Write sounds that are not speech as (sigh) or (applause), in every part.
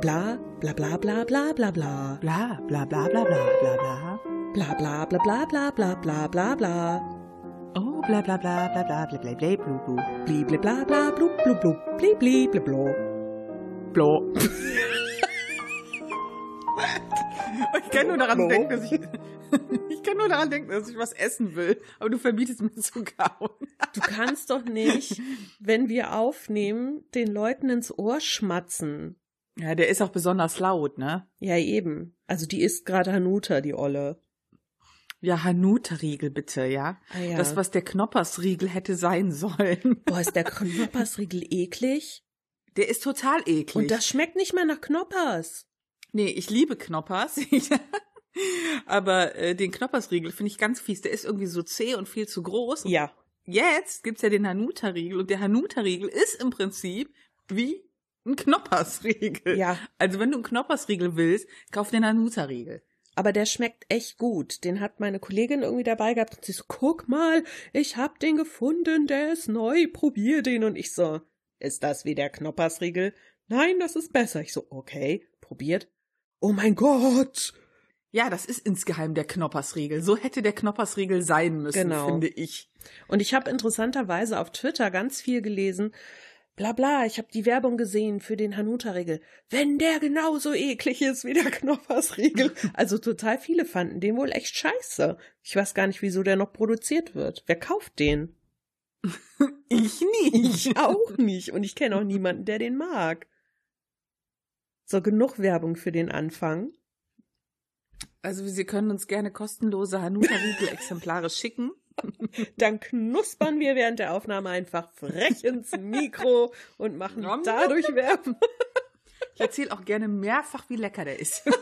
Bla, bla, bla, bla, bla, bla, bla. Bla, bla, bla, bla, bla, bla, bla. Bla, bla, bla, bla, bla, bla, bla, bla, bla. Oh, bla, bla, bla, bla, bla, bla, bla, bla, blu, blu. Bli, bli, bla, bla, blub, blub, blub. Bli, bli, bli, blo. Blo. Ich kann nur daran denken, dass ich. Ich kann nur daran denken, dass ich was essen will, aber du verbietest mir zu kauen. Du kannst doch nicht, wenn wir aufnehmen, den Leuten ins Ohr schmatzen. Ja, der ist auch besonders laut, ne? Ja, eben. Also die isst gerade Hanuta, die Olle. Ja, Hanuta-Riegel bitte, ja? Ah ja. Das, was der Knoppersriegel hätte sein sollen. Boah, ist der Knoppersriegel eklig? Der ist total eklig. Und das schmeckt nicht mal nach Knoppers. nee, ich liebe Knoppers. (laughs) aber äh, den Knoppersriegel finde ich ganz fies. Der ist irgendwie so zäh und viel zu groß. Ja. Jetzt gibt's ja den Hanuta-Riegel und der Hanuta-Riegel ist im Prinzip wie ein Knoppersriegel. Ja. Also wenn du einen Knoppersriegel willst, kauf den Hanuta-Riegel. Aber der schmeckt echt gut. Den hat meine Kollegin irgendwie dabei gehabt und sie so, guck mal, ich hab den gefunden, der ist neu, probier den. Und ich so, ist das wie der Knoppersriegel? Nein, das ist besser. Ich so, okay, probiert. Oh mein Gott! Ja, das ist insgeheim der Knoppersriegel. So hätte der Knoppersriegel sein müssen, Genau. finde ich. Und ich habe interessanterweise auf Twitter ganz viel gelesen. Bla bla, ich habe die Werbung gesehen für den Hanuta-Riegel. Wenn der genauso eklig ist wie der (laughs) Knoppersriegel. Also total viele fanden den wohl echt scheiße. Ich weiß gar nicht, wieso der noch produziert wird. Wer kauft den? (laughs) Ich nicht. Ich auch nicht. Und ich kenne auch niemanden, der den mag. So, genug Werbung für den Anfang. Also Sie können uns gerne kostenlose Hanuta-Riegel-Exemplare (laughs) schicken. Dann knuspern wir während der Aufnahme einfach frech ins Mikro und machen Nom, dadurch Werbung. Ich erzähle auch gerne mehrfach, wie lecker der ist. (laughs)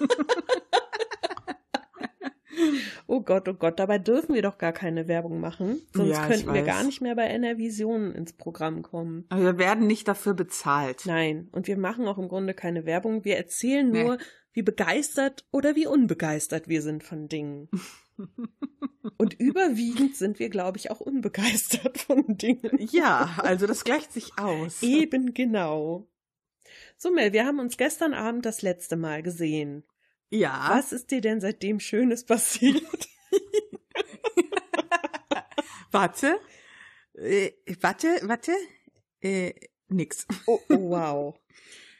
Oh Gott, oh Gott, dabei dürfen wir doch gar keine Werbung machen. Sonst Ja, könnten wir gar nicht mehr bei NRVision ins Programm kommen. Aber wir werden nicht dafür bezahlt. Nein, und wir machen auch im Grunde keine Werbung. Wir erzählen Nee. nur, wie begeistert oder wie unbegeistert wir sind von Dingen. (laughs) und überwiegend sind wir, glaube ich, auch unbegeistert von Dingen. Ja, also das gleicht sich aus. Eben genau. So, Mel, wir haben uns gestern Abend das letzte Mal gesehen. Ja. Was ist dir denn seitdem Schönes passiert? (laughs) Warte. Äh, warte, warte. Äh, nix. Oh, oh wow.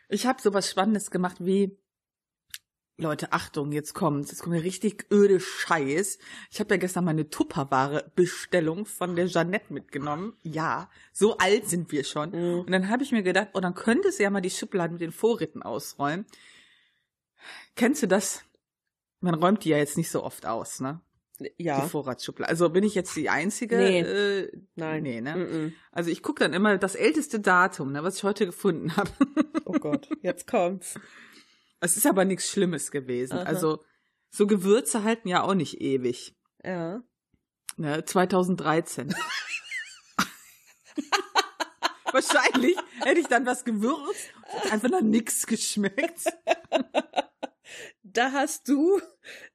Ich habe sowas Spannendes gemacht wie Leute, Achtung, jetzt kommt's. Jetzt kommt mir richtig öde Scheiß. Ich habe ja gestern meine Tupperware-Bestellung von der Jeannette mitgenommen. Ja, so alt sind wir schon. Mhm. Und dann habe ich mir gedacht, oh, dann könntest du ja mal die Schubladen mit den Vorräten ausräumen. Kennst du das? Man räumt die ja jetzt nicht so oft aus, ne? Ja. Die Vorratsschublade. Also bin ich jetzt die Einzige? Nee. Äh, Nein. Nee, ne? Mm-mm. Also ich gucke dann immer das älteste Datum, ne, was ich heute gefunden habe. Oh Gott, jetzt kommt's. (laughs) Es ist aber nichts Schlimmes gewesen. Aha. Also so Gewürze halten ja auch nicht ewig. Ja. Ne, 2013. (laughs) Wahrscheinlich hätte ich dann was gewürzt und einfach nach nix geschmeckt. (laughs) Da hast du,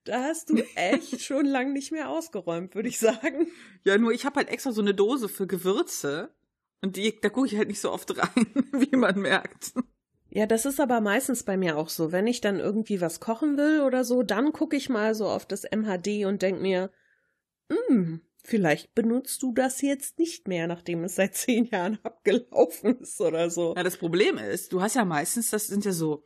da hast du echt (laughs) schon lang nicht mehr ausgeräumt, würde ich sagen. Ja, nur ich habe halt extra so eine Dose für Gewürze und die, da gucke ich halt nicht so oft rein, wie man merkt. Ja, das ist aber meistens bei mir auch so. Wenn ich dann irgendwie was kochen will oder so, dann gucke ich mal so auf das MHD und denk mir, hm, vielleicht benutzt du das jetzt nicht mehr, nachdem es seit (laughs) zehn Jahren abgelaufen ist oder so. Ja, das Problem ist, du hast ja meistens, das sind ja so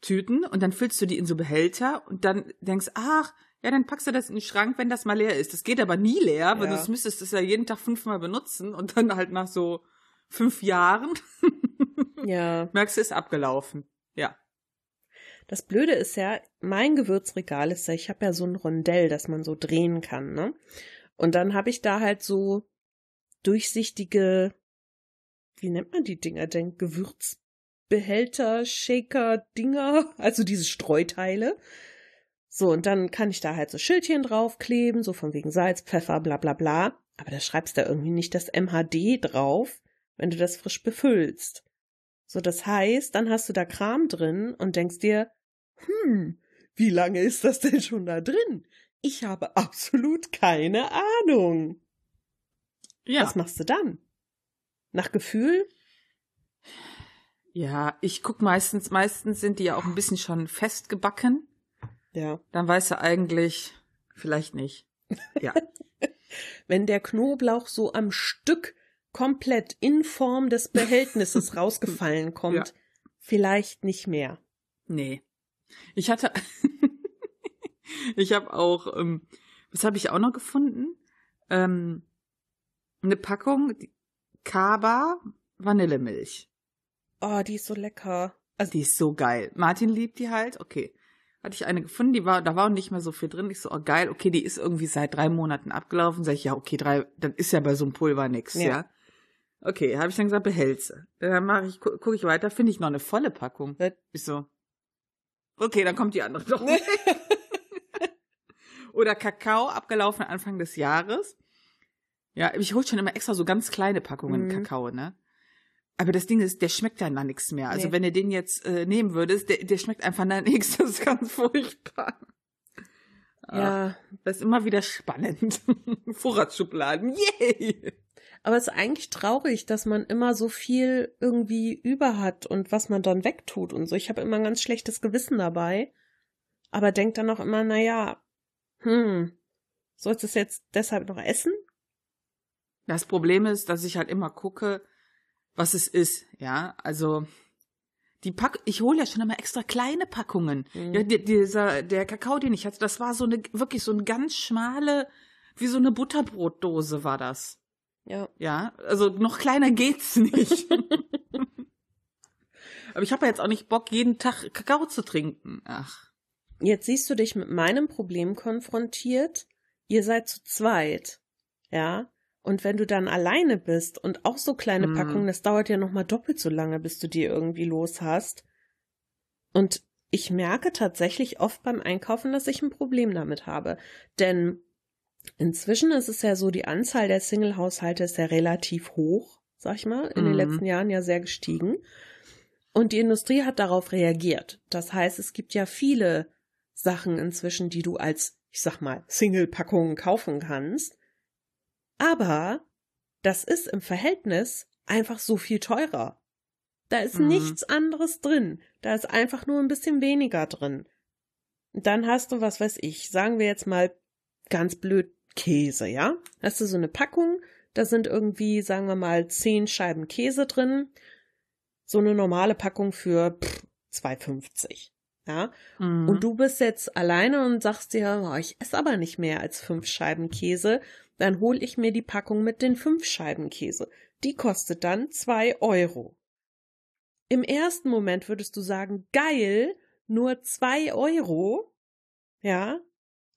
Tüten und dann füllst du die in so Behälter und dann denkst, ach, ja, dann packst du das in den Schrank, wenn das mal leer ist. Das geht aber nie leer, weil Ja. du müsstest das ja jeden Tag fünfmal benutzen und dann halt nach so fünf Jahren (laughs) Ja. (laughs) merkst du, ist abgelaufen. Ja. Das Blöde ist ja, mein Gewürzregal ist ja, ich habe ja so ein Rondell, das man so drehen kann, ne? Und dann habe ich da halt so durchsichtige, wie nennt man die Dinger denn? Gewürzbehälter, Shaker, Dinger, (laughs) also diese Streuteile. So, und dann kann ich da halt so Schildchen draufkleben, so von wegen Salz, Pfeffer, bla bla bla. Aber da schreibst du irgendwie nicht das MHD drauf, wenn du das frisch befüllst. So, das heißt, dann hast du da Kram drin und denkst dir, hm, wie lange ist das denn schon da drin? Ich habe absolut keine Ahnung. Ja. Was machst du dann? Nach Gefühl? Ja, ich guck meistens, meistens sind die ja auch ein bisschen schon festgebacken. Ja. Dann weißt du eigentlich, vielleicht nicht. Ja. (laughs) Wenn der Knoblauch so am Stück komplett in Form des Behältnisses (laughs) rausgefallen kommt, Ja. vielleicht nicht mehr. Nee. Ich hatte, (laughs) ich habe auch, ähm, was habe ich auch noch gefunden? Ähm, eine Packung Kaba Vanillemilch. Oh, die ist so lecker. Also, Die ist so geil. Martin liebt die halt. Okay. Hatte ich eine gefunden, die war, da war auch nicht mehr so viel drin. Ich so, oh geil, okay, die ist irgendwie seit drei Monaten abgelaufen. Sag ich, ja, okay, drei, dann ist ja bei so einem Pulver nix, Ja. ja. Okay, habe ich dann gesagt, behältse. Dann mache ich, gu gucke ich weiter, finde ich noch eine volle Packung. Ich so, okay, dann kommt die andere doch. (laughs) Oder Kakao, abgelaufen Anfang des Jahres. Ja, ich hole schon immer extra so ganz kleine Packungen Mhm. Kakao, ne? Aber das Ding ist, der schmeckt dann nach nichts mehr. Also Nee. wenn du den jetzt äh, nehmen würdest, der, der schmeckt einfach nach nichts. Das ist ganz furchtbar. Ja. Das ist immer wieder spannend. (laughs) Vorratsschubladen, yay! Aber es ist eigentlich traurig, dass man immer so viel irgendwie über hat und was man dann wegtut und so. Ich habe immer ein ganz schlechtes Gewissen dabei. Aber denk dann auch immer, na ja, hm, sollst du es jetzt deshalb noch essen? Das Problem ist, dass ich halt immer gucke, was es ist, ja. Also die Pack, ich hole ja schon immer extra kleine Packungen. Mhm. Ja, die, dieser der Kakao, den ich hatte, das war so eine wirklich so eine ganz schmale, wie so eine Butterbrotdose war das. Ja. Ja, also noch kleiner geht's nicht. (laughs) Aber ich habe ja jetzt auch nicht Bock, jeden Tag Kakao zu trinken. Ach. Jetzt siehst du dich mit meinem Problem konfrontiert. Ihr seid zu zweit. Ja. Und wenn du dann alleine bist und auch so kleine Mhm. Packungen, das dauert ja nochmal doppelt so lange, bis du die irgendwie los hast. Und ich merke tatsächlich oft beim Einkaufen, dass ich ein Problem damit habe. Denn inzwischen ist es ja so, die Anzahl der Single-Haushalte ist ja relativ hoch, sag ich mal, in den Mhm. letzten Jahren ja sehr gestiegen. Und die Industrie hat darauf reagiert. Das heißt, es gibt ja viele Sachen inzwischen, die du als, ich sag mal, Single-Packungen kaufen kannst. Aber das ist im Verhältnis einfach so viel teurer. Da ist Mhm. nichts anderes drin. Da ist einfach nur ein bisschen weniger drin. Dann hast du, was weiß ich, sagen wir jetzt mal ganz blöd Käse, ja? Hast du so eine Packung, da sind irgendwie, sagen wir mal, zehn Scheiben Käse drin. So eine normale Packung für pff, 2,50. Ja, Mhm. und du bist jetzt alleine und sagst dir, oh, ich esse aber nicht mehr als fünf Scheiben Käse, dann hol ich mir die Packung mit den fünf Scheiben Käse. Die kostet dann zwei Euro. Im ersten Moment würdest du sagen, geil, nur zwei Euro. Ja,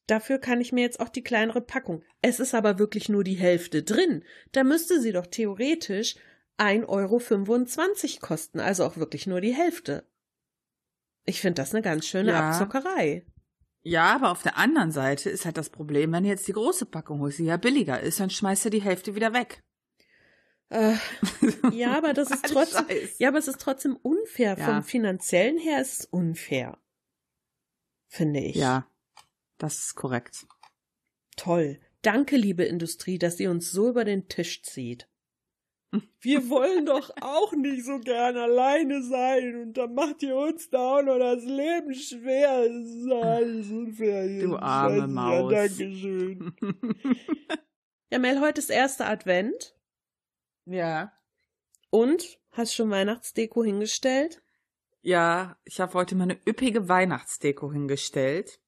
dafür kann ich mir jetzt auch die kleinere Packung. Es ist aber wirklich nur die Hälfte drin. Da müsste sie doch theoretisch 1,25 Euro kosten, also auch wirklich nur die Hälfte. Ich finde das eine ganz schöne Ja. Abzockerei. Ja, aber auf der anderen Seite ist halt das Problem, wenn du jetzt die große Packung holst, die ja billiger ist, dann schmeißt du die Hälfte wieder weg. Äh, (laughs) ja, aber das ist trotzdem, Scheiß. ja, aber es ist trotzdem unfair. Ja. Vom finanziellen her ist es unfair. Finde ich. Ja, das ist korrekt. Toll. Danke, liebe Industrie, dass ihr uns so über den Tisch zieht. (laughs) Wir wollen doch auch nicht so gern alleine sein und dann macht ihr uns da auch noch das Leben schwer. Das ist alles unfair. Du arme Maus. Ja, Dankeschön. (laughs) Ja, Mel, heute ist erster Advent ja. und hast schon Weihnachtsdeko hingestellt? Ja, ich habe heute meine üppige Weihnachtsdeko hingestellt.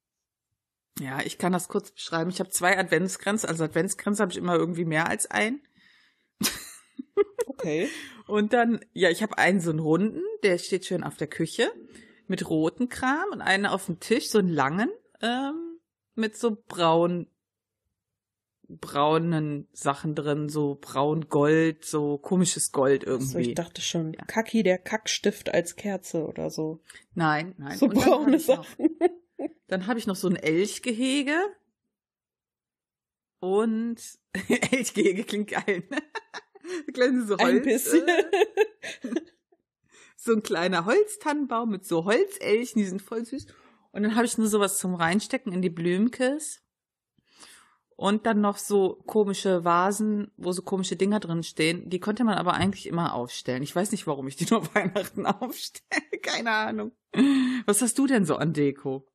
Ja, ich kann das kurz beschreiben. Ich habe zwei Adventskränze. Also Adventskränze habe ich immer irgendwie mehr als ein. Okay. (laughs) Und dann, ja, ich habe einen so einen runden, der steht schön auf der Küche mit roten Kram und einen auf dem Tisch, so einen langen, ähm, mit so braun, braunen Sachen drin, so braun Gold, so komisches Gold So, ich irgendwie. dachte schon, Ja. Kaki, der Kackstift als Kerze oder so. nein, nein. So Und braune ich noch- Sachen. Dann habe ich noch so ein Elchgehege. Und (laughs) Elchgehege klingt geil. Ne? (laughs) Kleine so Holz, Ein bisschen. Äh, so ein kleiner Holztannenbaum mit so Holzelchen, die sind voll süß. Und dann habe ich nur sowas zum Reinstecken in die Blümkes. und dann noch so komische Vasen, wo so komische Dinger drin stehen. Die konnte man aber eigentlich immer aufstellen. Ich weiß nicht, warum ich die nur (laughs) Weihnachten aufstelle. Keine Ahnung. Was hast du denn so an Deko?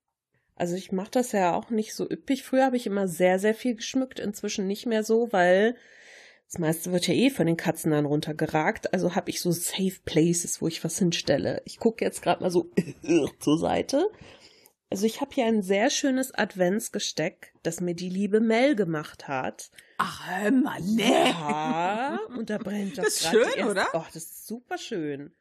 Also ich mache das ja auch nicht so üppig. Früher habe ich immer sehr, sehr viel geschmückt, inzwischen nicht mehr so, weil das meiste wird ja eh von den Katzen dann runtergeragt. Also habe ich so Safe Places, wo ich was hinstelle. Ich gucke jetzt gerade mal so (laughs) zur Seite. Also ich habe hier ein sehr schönes Adventsgesteck, das mir die liebe Mel gemacht hat. Ach, hör mal, nee. Ja, und da brennt das, Das ist schön, die erste- oder? Oh, das ist super schön.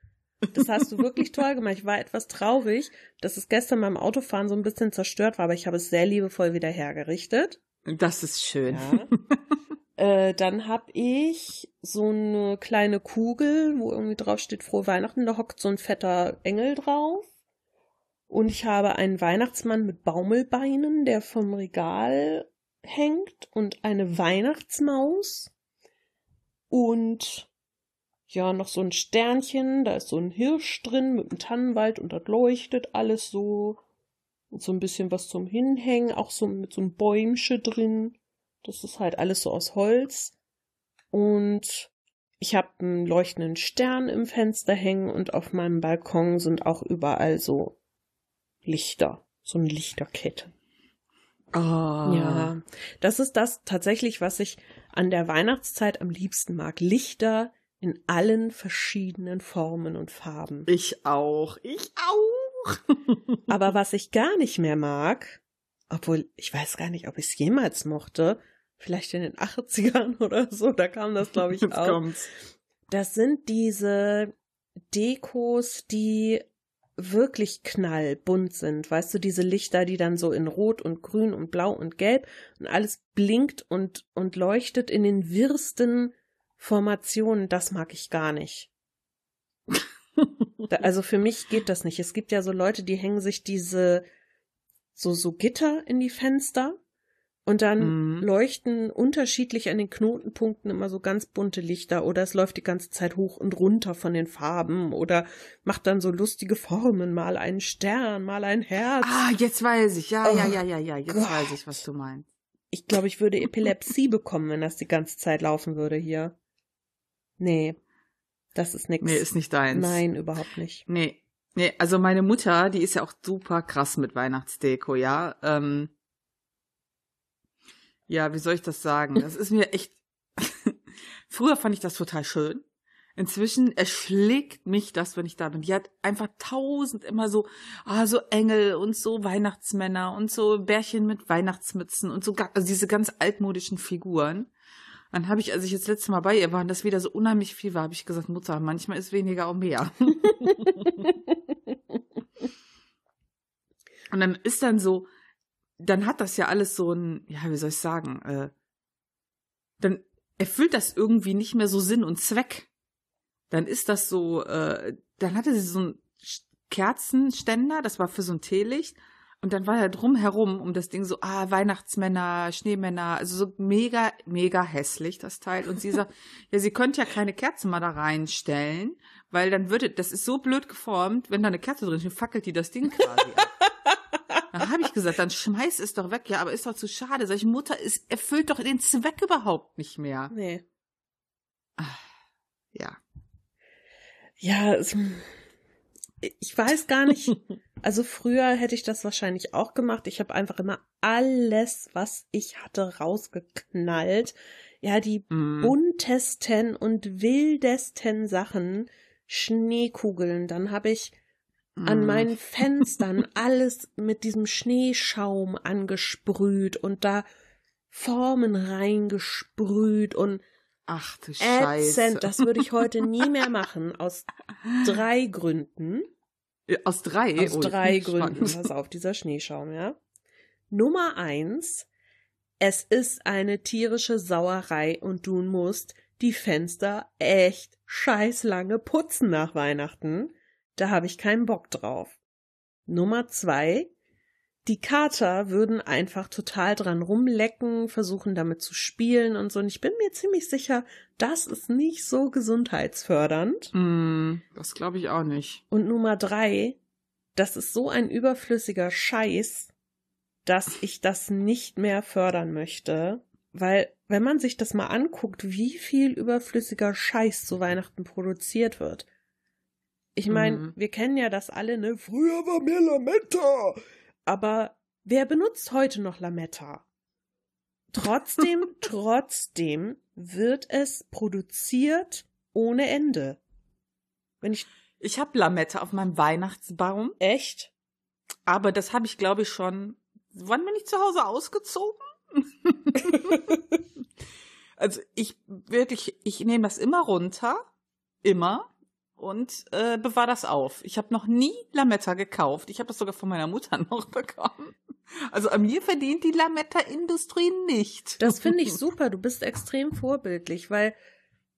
Das hast du wirklich toll gemacht. Ich war etwas traurig, dass es gestern beim Autofahren so ein bisschen zerstört war, aber ich habe es sehr liebevoll wieder hergerichtet. Das ist schön. Ja. äh, dann habe ich so eine kleine Kugel, wo irgendwie drauf steht Frohe Weihnachten. Da hockt so ein fetter Engel drauf. Und ich habe einen Weihnachtsmann mit Baumelbeinen, der vom Regal hängt und eine Weihnachtsmaus und ja, noch so ein Sternchen, da ist so ein Hirsch drin mit einem Tannenwald und das leuchtet alles so. Und so ein bisschen was zum Hinhängen, auch so mit so einem Bäumchen drin. Das ist halt alles so aus Holz. Und ich habe einen leuchtenden Stern im Fenster hängen und auf meinem Balkon sind auch überall so Lichter, so eine Lichterkette. Oh. Ja, das ist das tatsächlich, was ich an der Weihnachtszeit am liebsten mag. Lichter in allen verschiedenen Formen und Farben. Ich auch. Ich auch. (laughs) Aber was ich gar nicht mehr mag, obwohl ich weiß gar nicht, ob ich es jemals mochte, vielleicht in den 80ern (laughs) oder so, da kam das, glaube ich, Jetzt auch. kommt's. Das sind diese Dekos, die wirklich knallbunt sind. Weißt du, diese Lichter, die dann so in Rot und Grün und Blau und Gelb und alles blinkt und, und leuchtet in den wirrsten Formationen, das mag ich gar nicht. Da, also für mich geht das nicht. Es gibt ja so Leute, die hängen sich diese so, so Gitter in die Fenster und dann Mhm. leuchten unterschiedlich an den Knotenpunkten immer so ganz bunte Lichter oder es läuft die ganze Zeit hoch und runter von den Farben oder macht dann so lustige Formen, mal einen Stern, mal ein Herz. Ah, jetzt weiß ich. Ja, Oh ja, ja, ja, ja. Jetzt Gott. weiß ich, was du meinst. Ich glaube, ich würde Epilepsie bekommen, wenn das die ganze Zeit laufen würde hier. Nee, das ist nix. Nee, ist nicht deins. Nein, überhaupt nicht. Nee. Nee, also meine Mutter, die ist ja auch super krass mit Weihnachtsdeko, ja. Ähm, ja, wie soll ich das sagen? Das ist mir echt. (laughs) Früher fand ich das total schön. Inzwischen erschlägt mich das, wenn ich da bin. Die hat einfach tausend immer so, ah, so Engel und so Weihnachtsmänner und so Bärchen mit Weihnachtsmützen und so, also diese ganz altmodischen Figuren. Dann habe ich, als ich jetzt letztes Mal bei ihr war und das wieder so unheimlich viel war, habe ich gesagt, Mutter, manchmal ist weniger auch mehr. (laughs) Und dann ist dann so, dann hat das ja alles so ein, ja, wie soll ich sagen, äh, dann erfüllt das irgendwie nicht mehr so Sinn und Zweck. Dann ist das so, äh, dann hatte sie so einen Kerzenständer, das war für so ein Teelicht. Und dann war da drumherum um das Ding so, ah, Weihnachtsmänner, Schneemänner, also so mega, mega hässlich, das Teil. Und sie sagt, (laughs) ja, sie könnte ja keine Kerzen mal da reinstellen, weil dann würde, das ist so blöd geformt, wenn da eine Kerze drin ist, fackelt die das Ding quasi ab. (laughs) Dann habe ich gesagt, dann schmeiß es doch weg. Ja, aber ist doch zu schade. Ich, Mutter, es erfüllt doch den Zweck überhaupt nicht mehr. Nee. Ja. Ja, es, ich weiß gar nicht. (laughs) Also früher hätte ich das wahrscheinlich auch gemacht. Ich habe einfach immer alles, was ich hatte, rausgeknallt. Ja, die Mm. buntesten und wildesten Sachen. Schneekugeln. Dann habe ich an Mm. meinen Fenstern (laughs) alles mit diesem Schneeschaum angesprüht und da Formen reingesprüht und Ach du Scheiße. ätzend. Das würde ich heute nie mehr (laughs) machen. Aus drei Gründen. Äh, Aus drei? Aus Oh, drei Gründen. Pass auf, dieser Schneeschaum, ja. Nummer eins. Es ist eine tierische Sauerei und du musst die Fenster echt scheiß lange putzen nach Weihnachten. Da habe ich keinen Bock drauf. Nummer zwei. Die Kater würden einfach total dran rumlecken, versuchen damit zu spielen und so. Und ich bin mir ziemlich sicher, das ist nicht so gesundheitsfördernd. Mm, das glaube ich auch nicht. Und Nummer drei, das ist so ein überflüssiger Scheiß, dass ich das nicht mehr fördern möchte. Weil, wenn man sich das mal anguckt, wie viel überflüssiger Scheiß zu Weihnachten produziert wird. Ich meine, Mhm. wir kennen ja das alle, ne? Früher war mehr Lametta. Aber wer benutzt heute noch Lametta? Trotzdem, (laughs) trotzdem wird es produziert ohne Ende. Wenn ich Ich habe Lametta auf meinem Weihnachtsbaum, echt aber das habe ich, glaube ich, schon. Wann bin ich zu Hause ausgezogen? (laughs) also ich wirklich, ich nehme das immer runter, immer und äh, bewahre das auf. Ich habe noch nie Lametta gekauft. Ich habe das sogar von meiner Mutter (laughs) noch bekommen. Also an mir verdient die Lametta-Industrie nicht. Das finde ich super. Du bist extrem vorbildlich, weil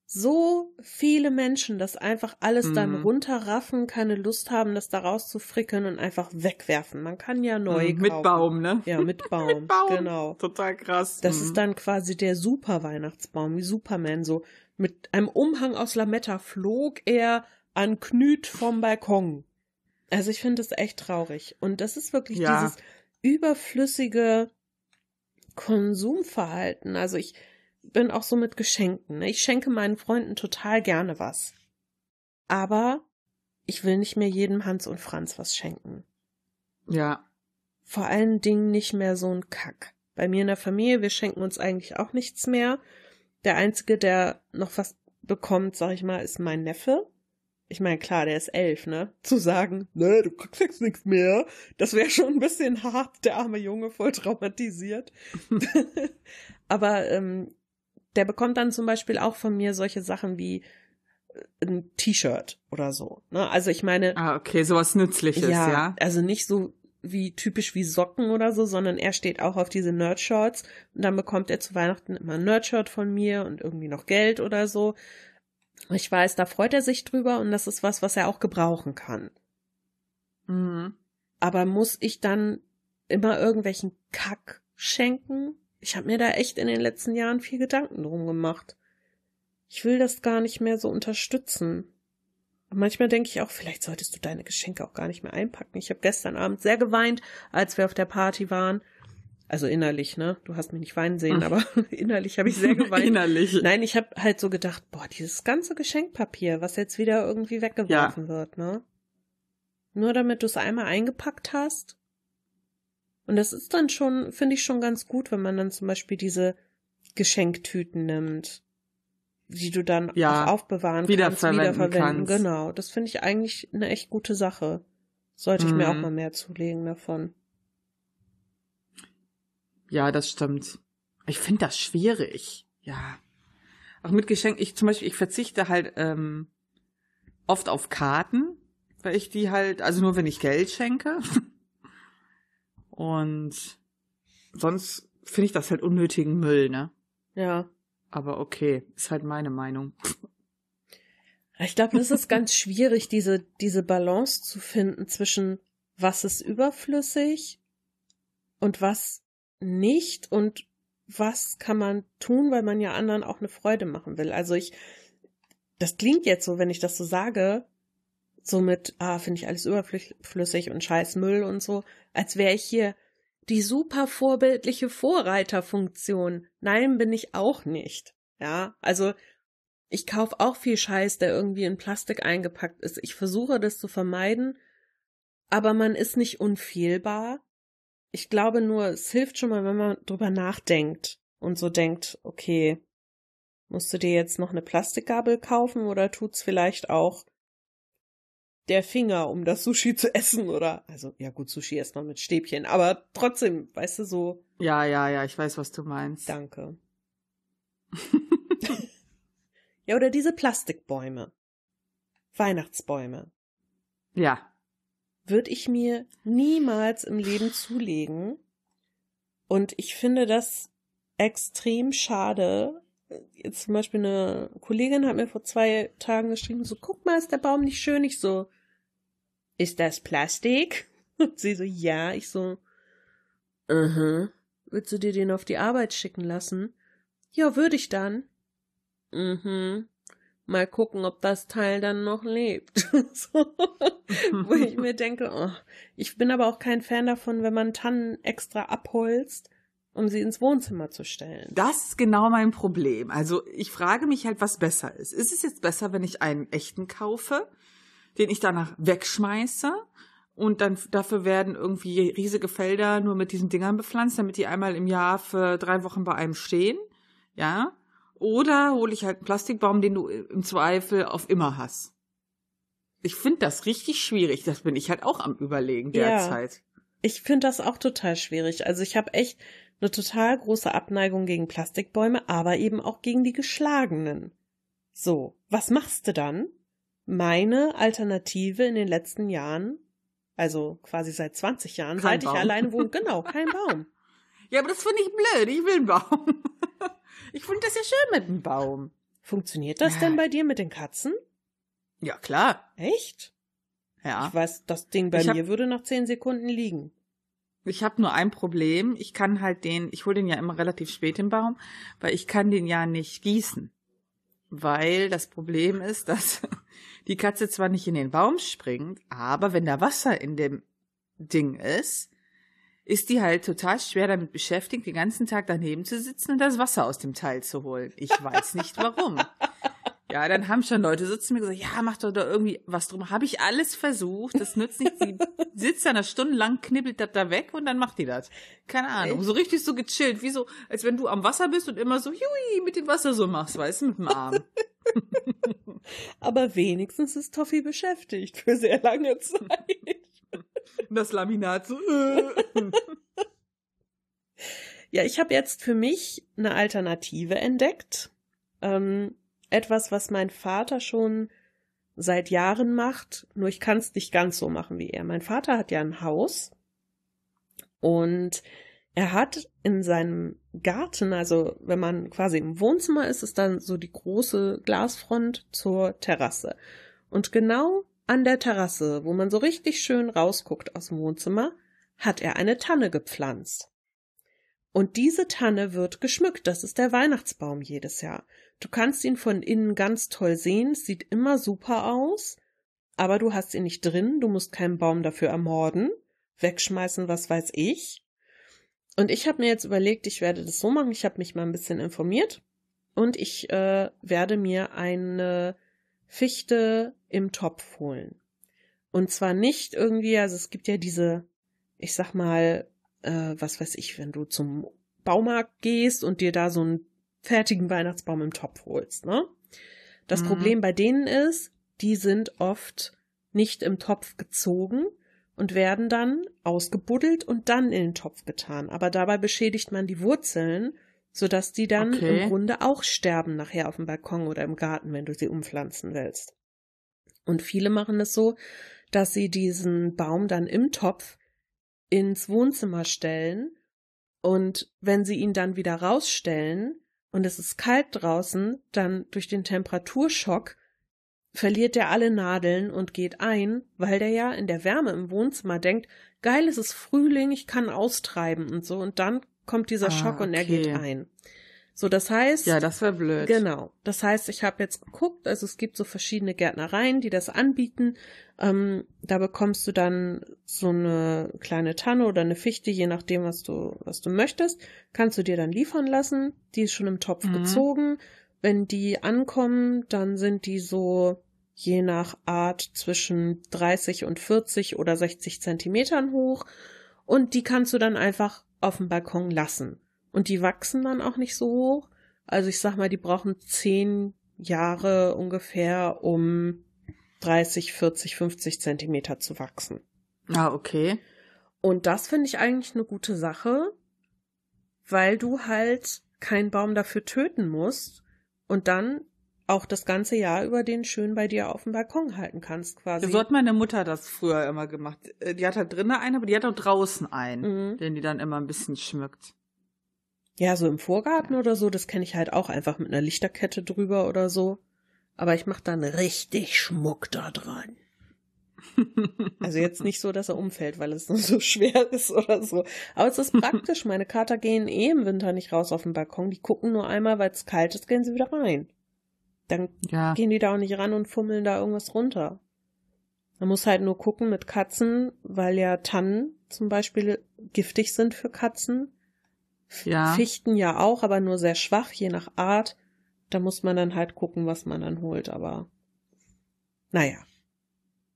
so viele Menschen das einfach alles dann Mhm. runterraffen, keine Lust haben, das da rauszufrickeln und einfach wegwerfen. Man kann ja neu Mhm, mit kaufen. Baum, ne? Ja, mit (laughs) Baum. Mit Baum. Genau. Total krass. Das Mhm. ist dann quasi der Super-Weihnachtsbaum, wie Superman. So mit einem Umhang aus Lametta flog er an Knüt vom Balkon. Also ich finde das echt traurig. Und das ist wirklich Ja. dieses überflüssige Konsumverhalten. Also ich bin auch so mit Geschenken. Ne? Ich schenke meinen Freunden total gerne was. Aber ich will nicht mehr jedem Hans und Franz was schenken Ja. vor allen Dingen nicht mehr so ein Kack. Bei mir in der Familie, wir schenken uns eigentlich auch nichts mehr. Der einzige, der noch was bekommt, sag ich mal, ist mein Neffe. Ich meine, klar, der ist elf, ne? Zu sagen, ne, du kriegst nichts mehr, das wäre schon ein bisschen (laughs) hart, der arme Junge, voll traumatisiert. (laughs) Aber ähm, der bekommt dann zum Beispiel auch von mir solche Sachen wie äh, ein T-Shirt oder so. Ne? Also ich meine, Ah, okay, sowas Nützliches, ja, ja. also nicht so wie typisch wie Socken oder so, sondern er steht auch auf diese Nerdshorts und dann bekommt er zu Weihnachten immer ein Nerdshirt von mir und irgendwie noch Geld oder so. Ich weiß, da freut er sich drüber und das ist was, was er auch gebrauchen kann. Mhm. Aber muss ich dann immer irgendwelchen Kack schenken? Ich habe mir da echt in den letzten Jahren viel Gedanken drum gemacht. Ich will das gar nicht mehr so unterstützen. Manchmal denke ich auch, vielleicht solltest du deine Geschenke auch gar nicht mehr einpacken. Ich habe gestern Abend sehr geweint, als wir auf der Party waren. Also innerlich, ne? Du hast mich nicht weinen sehen, Hm. aber (laughs) innerlich habe ich sehr (laughs) geweint. Innerlich. Nein, ich habe halt so gedacht, boah, dieses ganze Geschenkpapier, was jetzt wieder irgendwie weggeworfen wird, ne? Nur damit du es einmal eingepackt hast. Und das ist dann schon, finde ich schon ganz gut, wenn man dann zum Beispiel diese Geschenktüten nimmt, die du dann Ja, auch aufbewahren wiederverwenden kannst, wiederverwenden. kannst. Genau, das finde ich eigentlich eine echt gute Sache. Sollte ich mir auch Mhm. mal mehr zulegen davon. Ja, das stimmt. Ich finde das schwierig. Ja. Auch mit Geschenken, ich zum Beispiel, ich verzichte halt ähm, oft auf Karten, weil ich die halt, also nur wenn ich Geld schenke. (laughs) Und sonst finde ich das halt unnötigen Müll, ne? Ja. Aber okay, ist halt meine Meinung. Ich glaube, das ist ganz (laughs) schwierig, diese, diese Balance zu finden zwischen was ist überflüssig und was nicht und was kann man tun, weil man ja anderen auch eine Freude machen will. Also ich, das klingt jetzt so, wenn ich das so sage, so mit, ah, finde ich alles überflüssig und scheiß Müll und so, als wäre ich hier die super vorbildliche Vorreiterfunktion. Nein, bin ich auch nicht. Ja, also ich kaufe auch viel Scheiß, der irgendwie in Plastik eingepackt ist. Ich versuche das zu vermeiden, aber man ist nicht unfehlbar. Ich glaube nur, es hilft schon mal, wenn man drüber nachdenkt und so denkt, okay, musst du dir jetzt noch eine Plastikgabel kaufen oder tut's vielleicht auch der Finger, um das Sushi zu essen oder, also, ja gut, Sushi erst mal mit Stäbchen, aber trotzdem, weißt du, so, Ja, ja, ja, ich weiß, was du meinst. danke. (laughs) Ja, oder diese Plastikbäume. Weihnachtsbäume. Ja. Würde ich mir niemals im Leben zulegen. Und ich finde das extrem schade. Jetzt zum Beispiel eine Kollegin hat mir vor zwei Tagen geschrieben, so, guck mal, ist der Baum nicht schön? Ich so, ist das Plastik? (laughs) Und sie so, ja. Ich so, aha. Würdest du dir den auf die Arbeit schicken lassen? Ja, würde ich dann. Mhm. Mal gucken, ob das Teil dann noch lebt. (laughs) so. Wo ich mir (laughs) denke, oh, ich bin aber auch kein Fan davon, wenn man Tannen extra abholzt um sie ins Wohnzimmer zu stellen. Das ist genau mein Problem. Also ich frage mich halt, was besser ist. Ist es jetzt besser, wenn ich einen echten kaufe, den ich danach wegschmeiße und dann dafür werden irgendwie riesige Felder nur mit diesen Dingern bepflanzt, damit die einmal im Jahr für drei Wochen bei einem stehen? Ja? Oder hole ich halt einen Plastikbaum, den du im Zweifel auf immer hast? Ich finde das richtig schwierig. Das bin ich halt auch am Überlegen derzeit. Ja. Ich finde das auch total schwierig. Also ich habe echt eine total große Abneigung gegen Plastikbäume, aber eben auch gegen die geschlagenen. So, was machst du dann? Meine Alternative in den letzten Jahren, also quasi seit 20 Jahren, kein seit Baum. ich alleine wohne, (laughs) genau, kein Baum. Ja, aber das finde ich blöd. Ich will einen Baum. (laughs) Ich finde das ja schön mit einem Baum. Funktioniert das denn bei dir mit den Katzen? Ja, klar. Echt? Ja. Ich weiß, das Ding bei ich mir würde nach zehn Sekunden liegen. Ich habe nur ein Problem. Ich kann halt den, ich hole den ja immer relativ spät im Baum, weil ich kann den ja nicht gießen. Weil das Problem ist, dass die Katze zwar nicht in den Baum springt, aber wenn da Wasser in dem Ding ist, ist die halt total schwer damit beschäftigt, den ganzen Tag daneben zu sitzen und das Wasser aus dem Teil zu holen. Ich weiß nicht warum. Ja, dann haben schon Leute sitzen mir gesagt, ja, mach doch da irgendwie was drum. Habe ich alles versucht, das nützt nichts. Sie (laughs) sitzt da eine Stunde lang, knibbelt das da weg und dann macht die das. Keine Ahnung, so richtig so gechillt, wie so, als wenn du am Wasser bist und immer so, hui, mit dem Wasser so machst, weißt du, mit dem Arm. (laughs) Aber wenigstens ist Toffi beschäftigt für sehr lange Zeit. (laughs) Das Laminat so. Äh. ja, ich habe jetzt für mich eine Alternative entdeckt. Ähm, etwas, was mein Vater schon seit Jahren macht, nur ich kann es nicht ganz so machen wie er. Mein Vater hat ja ein Haus und er hat in seinem Garten, also wenn man quasi im Wohnzimmer ist, ist dann so die große Glasfront zur Terrasse. Und genau an der Terrasse, wo man so richtig schön rausguckt aus dem Wohnzimmer, hat er eine Tanne gepflanzt. Und diese Tanne wird geschmückt. Das ist der Weihnachtsbaum jedes Jahr. Du kannst ihn von innen ganz toll sehen, sieht immer super aus, aber du hast ihn nicht drin, du musst keinen Baum dafür ermorden, wegschmeißen, was weiß ich. Und ich habe mir jetzt überlegt, ich werde das so machen, ich habe mich mal ein bisschen informiert und ich äh, werde mir eine Fichte im Topf holen. Und zwar nicht irgendwie, also es gibt ja diese, ich sag mal, äh, was weiß ich, wenn du zum Baumarkt gehst und dir da so einen fertigen Weihnachtsbaum im Topf holst, ne? Das mhm. Problem bei denen ist, die sind oft nicht im Topf gezogen und werden dann ausgebuddelt und dann in den Topf getan. Aber dabei beschädigt man die Wurzeln, sodass die dann okay. im Grunde auch sterben nachher auf dem Balkon oder im Garten, wenn du sie umpflanzen willst. Und viele machen es so, dass sie diesen Baum dann im Topf ins Wohnzimmer stellen und wenn sie ihn dann wieder rausstellen, und es ist kalt draußen, dann durch den Temperaturschock verliert er alle Nadeln und geht ein, weil der ja in der Wärme im Wohnzimmer denkt, geil, es ist Frühling, ich kann austreiben und so, und dann kommt dieser ah, Schock und er geht ein. So, das heißt. Ja, das wäre blöd. Genau. Das heißt, ich habe jetzt geguckt, also es gibt so verschiedene Gärtnereien, die das anbieten. Ähm, da bekommst du dann so eine kleine Tanne oder eine Fichte, je nachdem, was du, was du möchtest, kannst du dir dann liefern lassen. Die ist schon im Topf mhm. gezogen. Wenn die ankommen, dann sind die so je nach Art zwischen 30 und 40 oder 60 Zentimetern hoch. Und die kannst du dann einfach auf dem Balkon lassen. Und die wachsen dann auch nicht so hoch. Also ich sag mal, die brauchen zehn Jahre ungefähr, um 30, 40, 50 Zentimeter zu wachsen. Ah, okay. Und das finde ich eigentlich eine gute Sache, weil du halt keinen Baum dafür töten musst und dann auch das ganze Jahr über den schön bei dir auf dem Balkon halten kannst, quasi. So hat meine Mutter das früher immer gemacht. Äh, die hat halt drinnen einen, aber die hat auch draußen einen, mhm. den die dann immer ein bisschen schmückt. Ja, so im Vorgarten oder so, das kenne ich halt auch einfach mit einer Lichterkette drüber oder so. Aber ich mache dann richtig Schmuck da dran. (laughs) also jetzt nicht so, dass er umfällt, weil es nur (laughs) so schwer ist oder so. Aber es ist praktisch. (laughs) Meine Kater gehen eh im Winter nicht raus auf den Balkon. Die gucken nur einmal, weil es kalt ist, gehen sie wieder rein. Dann ja. gehen die da auch nicht ran und fummeln da irgendwas runter. Man muss halt nur gucken mit Katzen, weil ja Tannen zum Beispiel giftig sind für Katzen Ja. Fichten ja auch, aber nur sehr schwach, je nach Art. Da muss man dann halt gucken, was man dann holt, aber naja,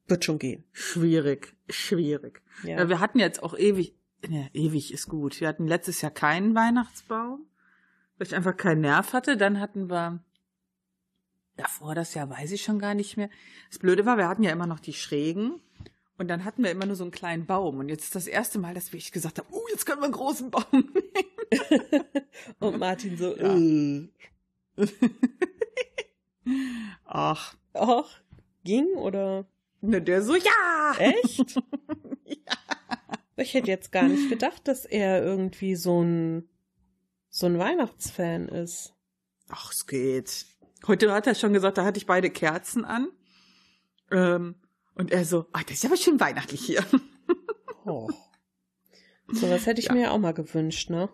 wird schon gehen. Schwierig, schwierig. Ja. Ja, wir hatten jetzt auch ewig, ne, ewig ist gut. Wir hatten letztes Jahr keinen Weihnachtsbaum, weil ich einfach keinen Nerv hatte. Dann hatten wir davor das Jahr weiß ich schon gar nicht mehr. Das Blöde war, wir hatten ja immer noch die Schrägen. Und dann hatten wir immer nur so einen kleinen Baum. Und jetzt ist das erste Mal, dass ich gesagt habe, oh, jetzt können wir einen großen Baum nehmen. (laughs) Und Martin so, Ja. äh. Ach, Ach, ging oder? ne, der so, ja! Echt? (laughs) Ich hätte jetzt gar nicht gedacht, dass er irgendwie so ein, so ein Weihnachtsfan ist. Ach, es geht. Heute hat er schon gesagt, da hatte ich beide Kerzen an. Ähm, und er so, ah, das ist aber schön weihnachtlich hier. (laughs) Oh. So was hätte ich Ja. mir ja auch mal gewünscht, ne?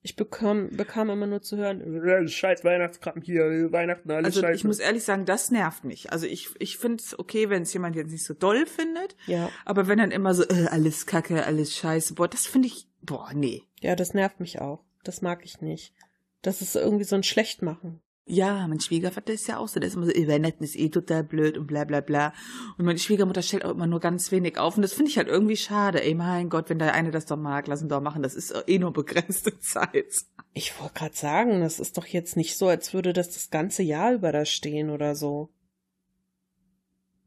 Ich bekam, bekam immer nur zu hören, scheiß Weihnachtskram hier, Weihnachten, alles Also scheiße. ich muss ehrlich sagen, das nervt mich. Also ich, ich finde es okay, wenn es jemand jetzt nicht so doll findet. ja, Aber wenn dann immer so, äh, alles kacke, alles scheiße, boah, das finde ich, boah, nee. ja, das nervt mich auch. Das mag ich nicht. Das ist irgendwie so ein Schlechtmachen. Ja, mein Schwiegervater ist ja auch so, der ist immer so, Weihnachten ist eh total blöd und bla bla bla. Und meine Schwiegermutter stellt auch immer nur ganz wenig auf. Und das finde ich halt irgendwie schade. Ey, mein Gott, wenn der eine das doch mag, lass ihn doch machen. Das ist eh nur begrenzte (laughs) Zeit. Ich wollte gerade sagen, das ist doch jetzt nicht so, als würde das das ganze Jahr über da stehen oder so.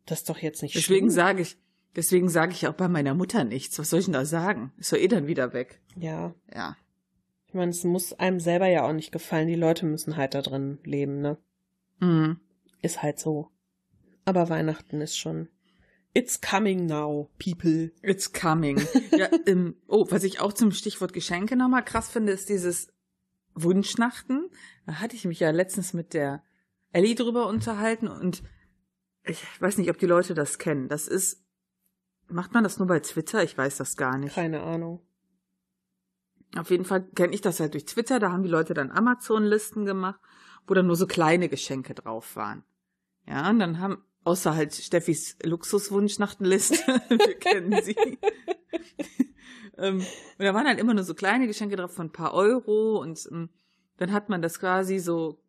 Das ist doch jetzt nicht Deswegen sage ich, deswegen sage ich auch bei meiner Mutter nichts. Was soll ich denn da sagen? Ist doch eh dann wieder weg. Ja, Ja. Ich meine, es muss einem selber ja auch nicht gefallen. Die Leute müssen halt da drin leben, ne? Mhm. Ist halt so. Aber Weihnachten ist schon. It's coming now, people. It's coming. ja, (laughs) ähm, oh, was ich auch zum Stichwort Geschenke nochmal krass finde, ist dieses Wunschnachten. Da hatte ich mich ja letztens mit der Ellie drüber unterhalten und ich weiß nicht, ob die Leute das kennen. Das ist, macht man das nur bei Twitter? Ich weiß das gar nicht. Keine Ahnung. Auf jeden Fall kenne ich das halt durch Twitter. Da haben die Leute dann Amazon-Listen gemacht, wo dann nur so kleine Geschenke drauf waren. Ja, und dann haben, außer halt Steffis Luxuswunschnachtenliste, (laughs) wir kennen sie. (laughs) ähm, und da waren halt immer nur so kleine Geschenke drauf von ein paar Euro und ähm, dann hat man das quasi so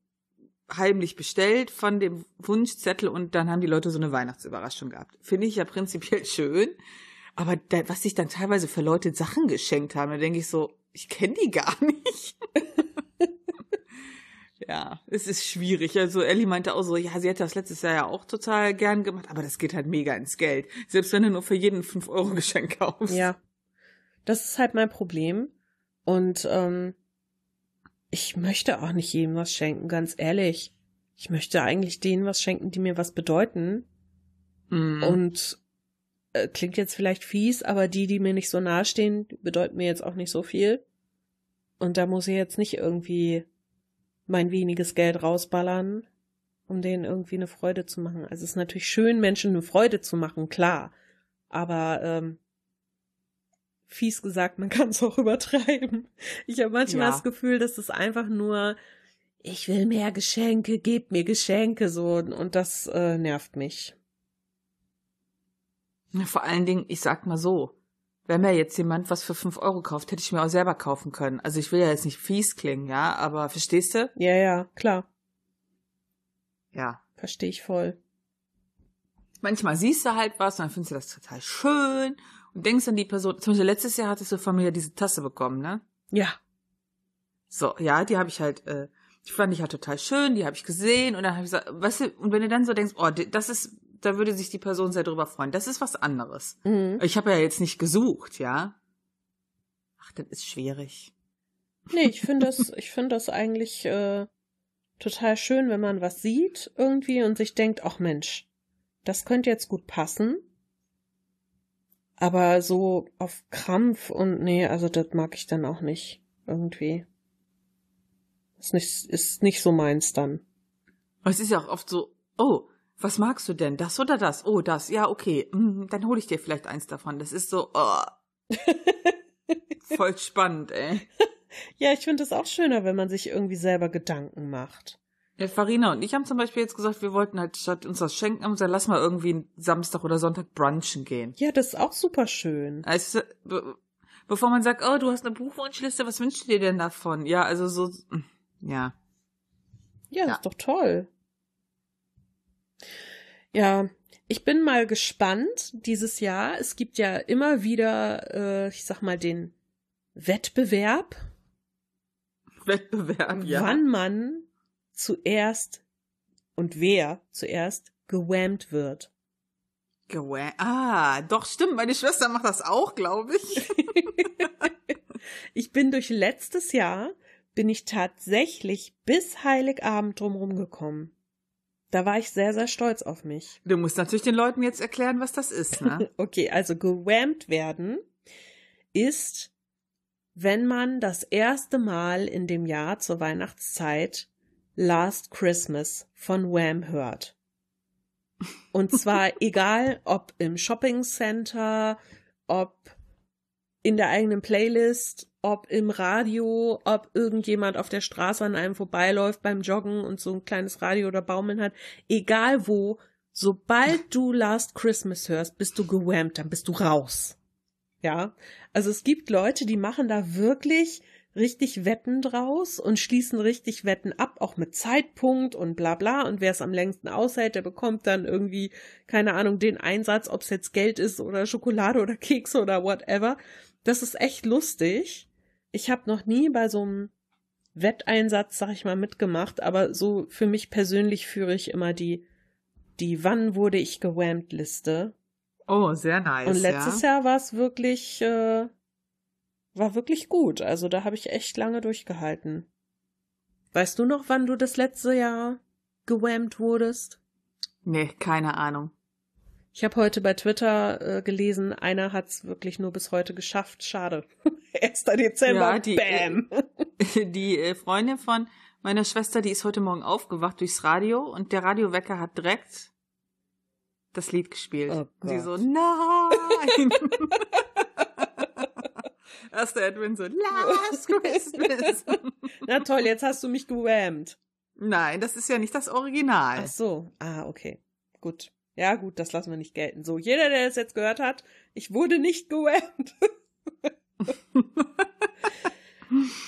heimlich bestellt von dem Wunschzettel und dann haben die Leute so eine Weihnachtsüberraschung gehabt. Finde ich ja prinzipiell schön. Aber da, was sich dann teilweise für Leute Sachen geschenkt haben, da denke ich so, ich kenne die gar (laughs) nicht. ja, es ist schwierig. Also Ellie meinte auch so, ja, sie hätte das letztes Jahr ja auch total gern gemacht, aber das geht halt mega ins Geld. Selbst wenn du nur für jeden 5-Euro-Geschenk kaufst. Ja. Das ist halt mein Problem. Und ähm, ich möchte auch nicht jedem was schenken, ganz ehrlich. Ich möchte eigentlich denen was schenken, die mir was bedeuten. Mhm. Und äh, klingt jetzt vielleicht fies, aber die, die mir nicht so nahe stehen, bedeuten mir jetzt auch nicht so viel. Und da muss ich jetzt nicht irgendwie mein weniges Geld rausballern, um denen irgendwie eine Freude zu machen. Also es ist natürlich schön, Menschen eine Freude zu machen, klar. Aber ähm, fies gesagt, man (laughs) kann es auch übertreiben. Ich habe manchmal Ja. das Gefühl, dass es einfach nur, ich will mehr Geschenke, gebt mir Geschenke so und das äh, nervt mich. Vor allen Dingen, ich sag mal so, wenn mir jetzt jemand was für 5 Euro kauft, hätte ich mir auch selber kaufen können. Also ich will ja jetzt nicht fies klingen, ja, aber verstehst du? Ja, ja, klar, Ja. verstehe ich voll. Manchmal siehst du halt was und dann findest du das total schön und denkst an die Person. Zum Beispiel letztes Jahr hattest du von mir diese Tasse bekommen, ne? Ja, So, ja, die habe ich halt, äh, die fand ich halt total schön, die habe ich gesehen und dann habe ich gesagt, weißt du, und wenn du dann so denkst, oh, das ist, da würde sich die Person sehr drüber freuen, das ist was anderes. mhm. Ich habe ja jetzt nicht gesucht, ja. Ach, das ist schwierig. nee, ich finde das, ich finde das eigentlich äh, total schön, wenn man was sieht irgendwie und sich denkt, ach Mensch, das könnte jetzt gut passen. Aber so auf Krampf und nee, also das mag ich dann auch nicht irgendwie. Ist nicht, ist nicht so meins dann. Aber es ist ja auch oft so, oh, was magst du denn? Das oder das? Oh, das. Ja, okay. Hm, dann hole ich dir vielleicht eins davon. Das ist so, oh. (laughs) Voll spannend, ey. Ja, ich finde es auch schöner, wenn man sich irgendwie selber Gedanken macht. Ja, Farina und ich haben zum Beispiel jetzt gesagt, wir wollten halt statt uns das schenken, haben gesagt, lass mal irgendwie Samstag oder Sonntag brunchen gehen. Ja, das ist auch super schön. Also, bevor man sagt, oh, du hast eine Buchwunschliste, was wünschst du dir denn davon? Ja, also so, ja. Ja, ja. ist doch toll. Ja, ich bin mal gespannt dieses Jahr. Es gibt ja immer wieder, äh, ich sag mal, den Wettbewerb. Wettbewerb, ja. Wann man zuerst und wer zuerst gewammt wird. Gewammt? Ah, doch, stimmt. Meine Schwester macht das auch, glaube ich. (laughs) ich bin durch letztes Jahr, bin ich tatsächlich bis Heiligabend drumherum gekommen. Da war ich sehr, sehr stolz auf mich. Du musst natürlich den Leuten jetzt erklären, was das ist, ne? (laughs) okay, also gewammt werden ist, wenn man das erste Mal in dem Jahr zur Weihnachtszeit Last Christmas von Wham hört. Und zwar (laughs) egal, ob im Shopping Center, ob in der eigenen Playlist, ob im Radio, ob irgendjemand auf der Straße an einem vorbeiläuft beim Joggen und so ein kleines Radio oder Baumeln hat, egal wo, sobald du Last Christmas hörst, bist du gewammt, dann bist du raus. Ja, also es gibt Leute, die machen da wirklich richtig Wetten draus und schließen richtig Wetten ab, auch mit Zeitpunkt und bla bla. Und wer es am längsten aushält, der bekommt dann irgendwie, keine Ahnung, den Einsatz, ob es jetzt Geld ist oder Schokolade oder Kekse oder whatever. Das ist echt lustig. Ich habe noch nie bei so einem Wetteinsatz, sag ich mal, mitgemacht, aber so für mich persönlich führe ich immer die, die Wann wurde ich gewammt Liste. Oh, sehr nice. Und letztes ja. Jahr war es wirklich, äh, war wirklich gut. Also da habe ich echt lange durchgehalten. Weißt du noch, wann du das letzte Jahr gewammt wurdest? Nee, keine Ahnung. Ich habe heute bei Twitter äh, gelesen, einer hat's wirklich nur bis heute geschafft. Schade. (laughs) 1. Dezember, ja, die, bam. Äh, (laughs) die äh, Freundin von meiner Schwester, die ist heute Morgen aufgewacht durchs Radio und der Radiowecker hat direkt das Lied gespielt. Oh Gott. Sie so, nein! (laughs) Erster Edwin so, Last Christmas. Na toll, jetzt hast du mich gewammt. Nein, das ist ja nicht das Original. Ach so, ah, okay. Gut. Ja, gut, das lassen wir nicht gelten. So, jeder, der es jetzt gehört hat, ich wurde nicht gewammt. (laughs)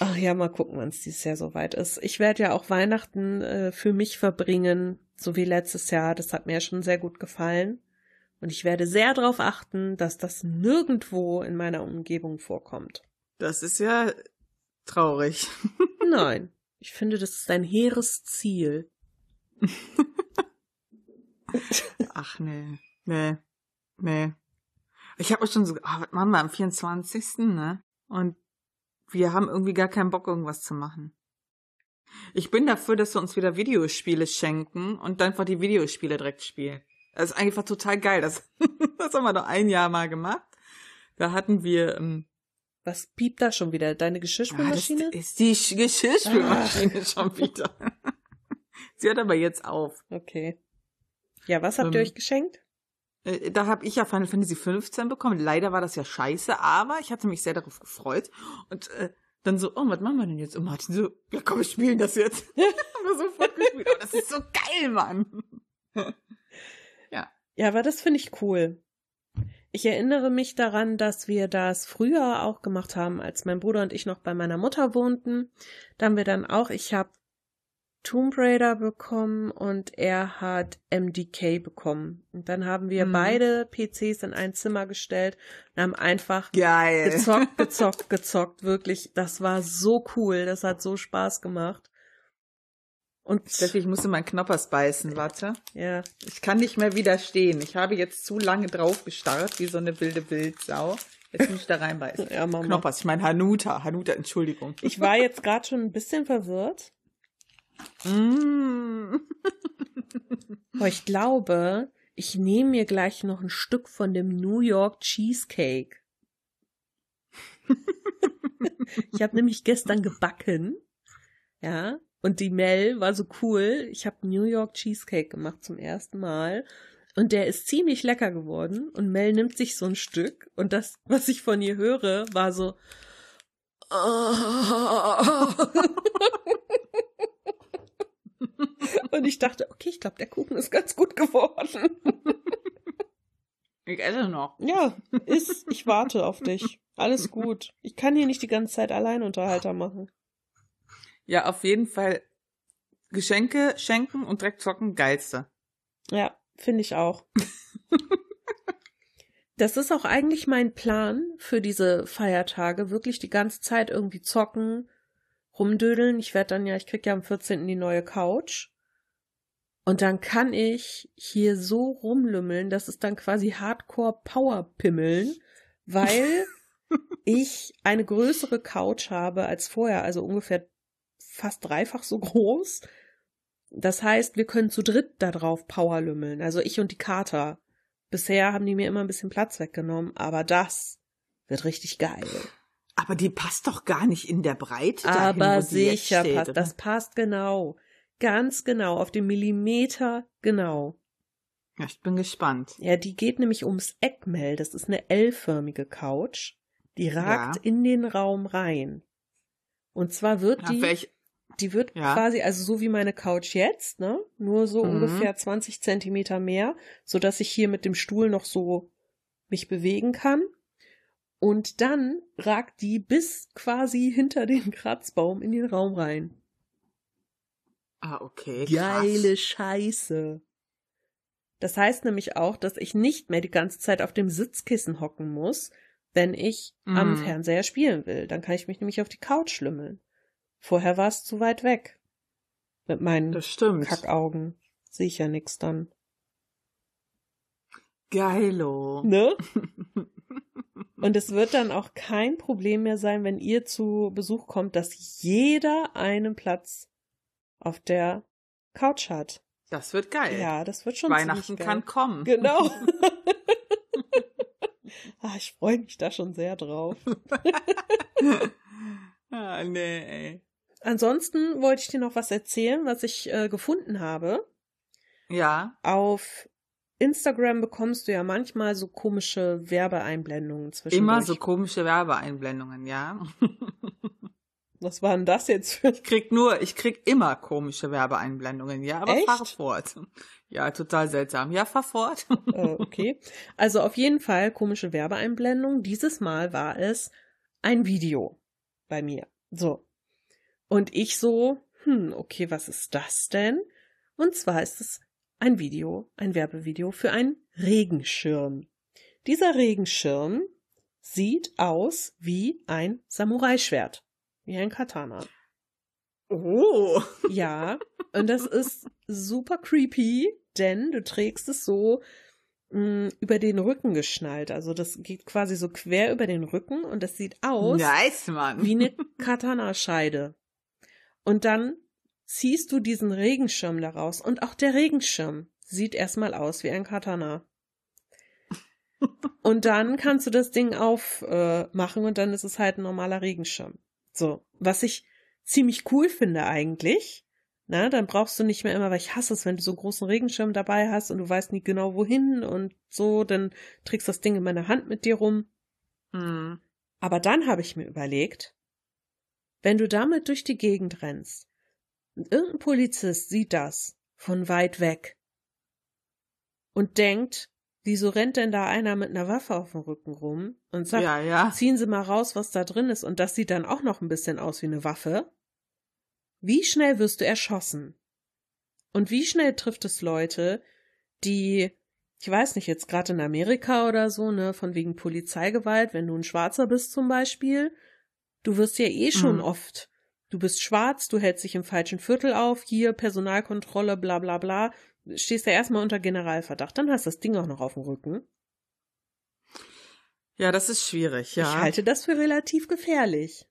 Ach ja, mal gucken, wann es dieses Jahr soweit ist. Ich werde ja auch Weihnachten äh, für mich verbringen, so wie letztes Jahr. Das hat mir ja schon sehr gut gefallen. Und ich werde sehr darauf achten, dass das nirgendwo in meiner Umgebung vorkommt. Das ist ja traurig. (laughs) Nein, ich finde, das ist ein hehres Ziel. (laughs) Ach nee, nee, nee. Ich habe schon so, ah, was machen wir am 24. ne? Und wir haben irgendwie gar keinen Bock, irgendwas zu machen. Ich bin dafür, dass wir uns wieder Videospiele schenken und dann einfach die Videospiele direkt spielen. Das ist einfach total geil. Das, (laughs) das haben wir doch ein Jahr mal gemacht. Da hatten wir. Ähm, Was piept da schon wieder? Deine Geschirrspülmaschine? Ja, das ist die Sch Geschirrspülmaschine ah. schon wieder. (laughs) Sie hört aber jetzt auf. Okay. Ja, was habt ihr ähm, euch geschenkt? Äh, da habe ich ja Final Fantasy 15 bekommen. Leider war das ja scheiße, aber ich hatte mich sehr darauf gefreut. Und äh, dann so, oh, was machen wir denn jetzt? Und Martin so, ja komm, wir spielen das jetzt. (laughs) haben wir sofort gespielt. Oh, das ist so geil, Mann. (laughs) ja. Ja, aber das finde ich cool. Ich erinnere mich daran, dass wir das früher auch gemacht haben, als mein Bruder und ich noch bei meiner Mutter wohnten. Da haben wir dann auch, ich habe Tomb Raider bekommen und er hat MDK bekommen. Und dann haben wir mhm. beide PCs in ein Zimmer gestellt und haben einfach Geil. gezockt, (laughs) gezockt, gezockt. Wirklich, das war so cool. Das hat so Spaß gemacht. Und Steffi, ich musste meinen Knoppers beißen, warte. Ja. Ich kann nicht mehr widerstehen. Ich habe jetzt zu lange drauf gestarrt, wie so eine wilde Wildsau. Jetzt muss ich da reinbeißen. (laughs) Ja. Knoppers, ich meine Hanuta. Hanuta, Entschuldigung. Ich war jetzt gerade schon ein bisschen verwirrt, Mm. (laughs) oh, ich glaube, ich nehme mir gleich noch ein Stück von dem New York Cheesecake. (laughs) ich habe nämlich gestern gebacken. Ja, und die Mel war so cool. Ich habe New York Cheesecake gemacht zum ersten Mal. Und der ist ziemlich lecker geworden. Und Mel nimmt sich so ein Stück. Und das, was ich von ihr höre, war so. (laughs) (laughs) Und ich dachte, okay, ich glaube, der Kuchen ist ganz gut geworden. Ich esse noch. Ja, ist, ich warte auf dich. Alles gut. Ich kann hier nicht die ganze Zeit Alleinunterhalter machen. Ja, auf jeden Fall Geschenke schenken und direkt zocken, geilste. Ja, finde ich auch. das ist auch eigentlich mein Plan für diese Feiertage. Wirklich die ganze Zeit irgendwie zocken, rumdödeln. Ich werde dann ja, ich krieg ja am 14. die neue Couch. Und dann kann ich hier so rumlümmeln, das ist dann quasi Hardcore Power Pimmeln, weil (laughs) ich eine größere Couch habe als vorher, also ungefähr fast dreifach so groß. Das heißt, wir können zu dritt da drauf Powerlümmeln, also ich und die Kater. Bisher haben die mir immer ein bisschen Platz weggenommen, aber das wird richtig geil. Aber die passt doch gar nicht in der Breite. Aber dahin, sicher steht, passt, oder? das passt genau. Ganz genau, auf den Millimeter genau. Ja, ich bin gespannt. Ja, die geht nämlich ums Eckmell. Das ist eine L-förmige Couch. Die ragt Ja. in den Raum rein. Und zwar wird Ja, die, welch, die wird Ja. quasi, also so wie meine Couch jetzt, ne? Nur so Mhm. ungefähr 20 Zentimeter mehr, so dass ich hier mit dem Stuhl noch so mich bewegen kann. Und dann ragt die bis quasi hinter den (laughs) Kratzbaum in den Raum rein. ah, okay. Krass. Geile Scheiße. Das heißt nämlich auch, dass ich nicht mehr die ganze Zeit auf dem Sitzkissen hocken muss, wenn ich am Mm. Fernseher spielen will. Dann kann ich mich nämlich auf die Couch schlümmeln. Vorher war es zu weit weg. Mit meinen. Kackaugen. Sehe ich ja nix dann. Geilo. Ne? (laughs) Und es wird dann auch kein Problem mehr sein, wenn ihr zu Besuch kommt, dass jeder einen Platz auf der Couch hat. Das wird geil. Ja, das wird schon Weihnachten geil. kann kommen. Genau. (laughs) ah, ich freue mich da schon sehr drauf. (laughs) ah, nee, ey. Ansonsten wollte ich dir noch was erzählen, was ich äh, gefunden habe. Ja. Auf Instagram bekommst du ja manchmal so komische Werbeeinblendungen zwischendurch. Immer so komische Werbeeinblendungen, ja. (laughs) Was war denn das jetzt für Ich krieg nur, ich krieg immer komische Werbeeinblendungen, ja, aber Echt? fahr fort. Ja, total seltsam. Ja, fahr fort. äh, (laughs) okay. Also auf jeden Fall komische Werbeeinblendung. Dieses Mal war es ein Video bei mir. So. Und ich so, hm, okay, was ist das denn? Und zwar ist es ein Video, ein Werbevideo für einen Regenschirm. Dieser Regenschirm sieht aus wie ein Samurai-Schwert. Wie ein Katana. Oh. Ja, und das ist super creepy, denn du trägst es so mh, über den Rücken geschnallt. Also das geht quasi so quer über den Rücken und das sieht aus Nice, wie eine Katana-Scheide. Und dann ziehst du diesen Regenschirm daraus und auch der Regenschirm sieht erstmal aus wie ein Katana. (laughs) Und dann kannst du das Ding aufmachen äh, und dann ist es halt ein normaler Regenschirm. So, was ich ziemlich cool finde eigentlich. Na, dann brauchst du nicht mehr immer, weil ich hasse es, wenn du so einen großen Regenschirm dabei hast und du weißt nie genau wohin und so, dann trägst das Ding in meiner Hand mit dir rum. Hm. Aber dann habe ich mir überlegt, wenn du damit durch die Gegend rennst und irgendein Polizist sieht das von weit weg und denkt, wieso rennt denn da einer mit einer Waffe auf dem Rücken rum und sagt, Ja, ja. ziehen Sie mal raus, was da drin ist und das sieht dann auch noch ein bisschen aus wie eine Waffe. Wie schnell wirst du erschossen? Und wie schnell trifft es Leute, die, ich weiß nicht, jetzt gerade in Amerika oder so, ne, von wegen Polizeigewalt, wenn du ein Schwarzer bist zum Beispiel, du wirst ja eh schon Mhm. oft, du bist schwarz, du hältst dich im falschen Viertel auf, hier Personalkontrolle, bla bla bla, stehst ja erstmal unter Generalverdacht, dann hast du das Ding auch noch auf dem Rücken. Ja, das ist schwierig, ja. Ich halte das für relativ gefährlich.